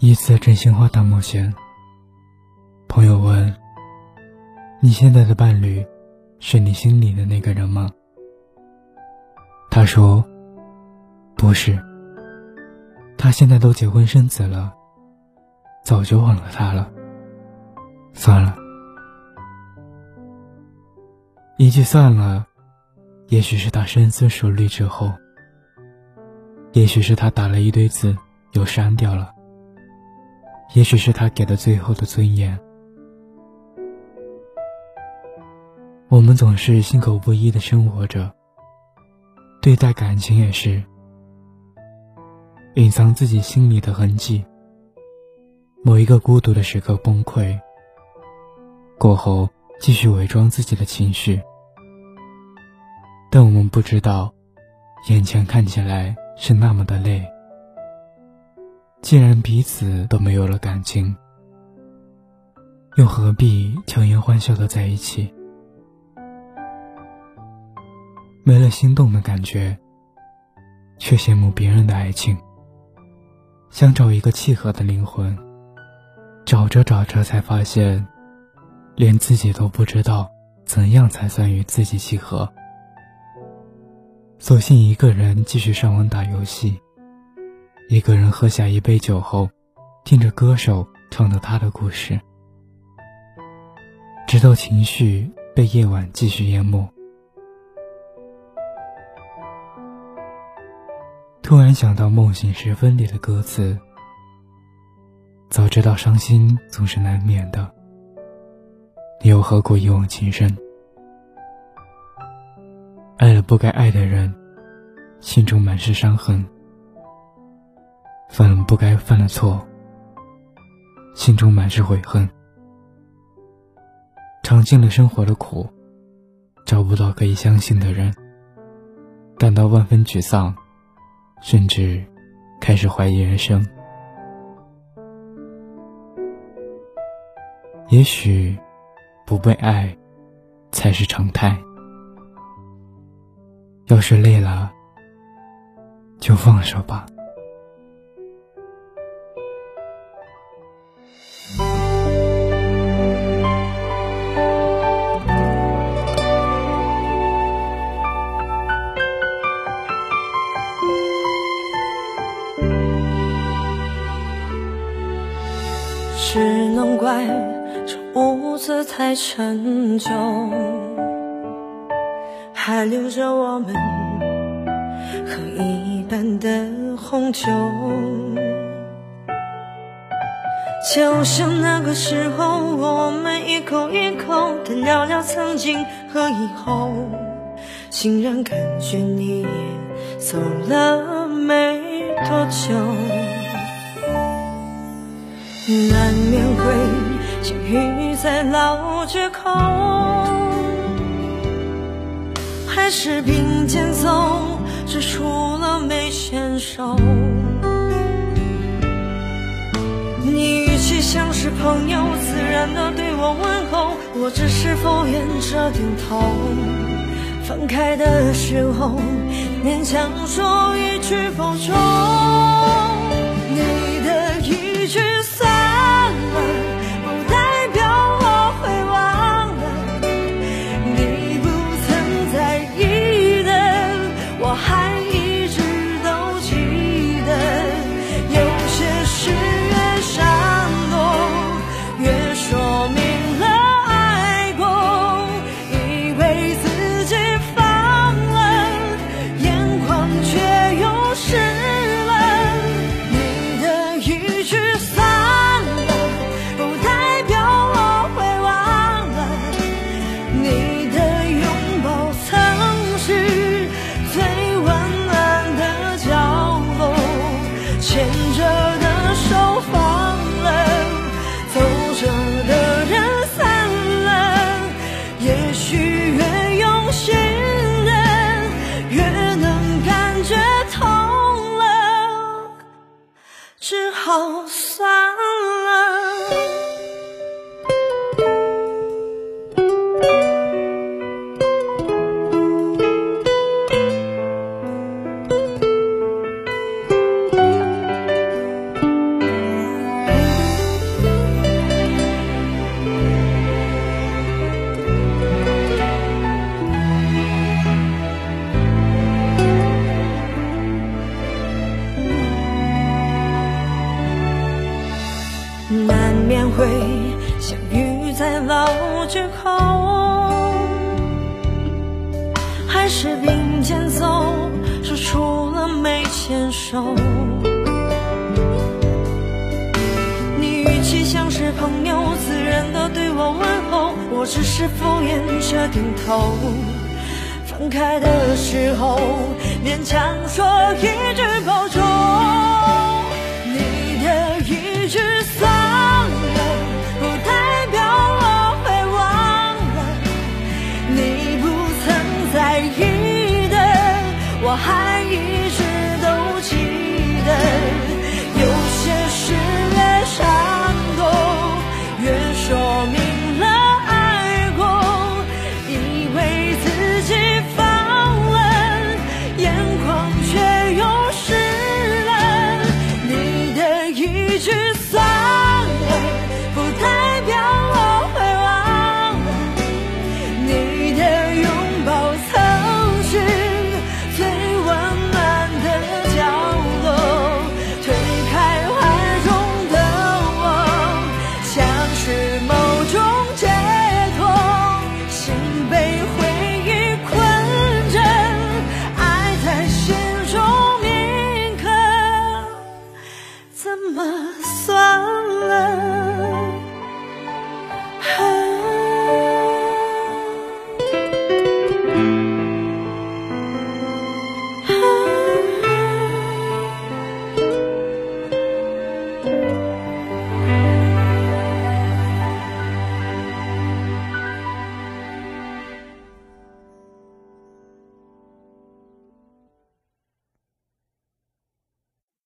一次真心话大冒险。朋友问：“你现在的伴侣，是你心里的那个人吗？”他说：“不是。他现在都结婚生子了，早就忘了他了。算了，一句算了，也许是他深思熟虑之后，也许是他打了一堆字又删掉了。”也许是他给的最后的尊严。我们总是心口不一的生活着，对待感情也是，隐藏自己心里的痕迹。某一个孤独的时刻崩溃过后，继续伪装自己的情绪，但我们不知道，眼前看起来是那么的累。既然彼此都没有了感情，又何必强颜欢笑的在一起？没了心动的感觉，却羡慕别人的爱情。想找一个契合的灵魂，找着找着才发现，连自己都不知道怎样才算与自己契合。索性一个人继续上网打游戏。一个人喝下一杯酒后，听着歌手唱的他的故事，直到情绪被夜晚继续淹没。突然想到《梦醒时分》里的歌词，早知道伤心总是难免的，你又何苦一往情深？爱了不该爱的人，心中满是伤痕。犯了不该犯的错，心中满是悔恨。尝尽了生活的苦，找不到可以相信的人，感到万分沮丧，甚至开始怀疑人生。也许，不被爱才是常态。要是累了，就放手吧。只能怪这屋子太陈旧，还留着我们喝一半的红酒。就像那个时候，我们一口一口的聊聊曾经和以后，竟然感觉你也走了没多久。那雨在老街口，还是并肩走，只除了没牵手。你语气像是朋友，自然的对我问候，我只是敷衍着点头。分开的时候，勉强说一句保重。好酸。是并肩走，说出了没牵手。你语气像是朋友，自然的对我问候，我只是敷衍着点头。分开的时候，勉强说一句保重我明了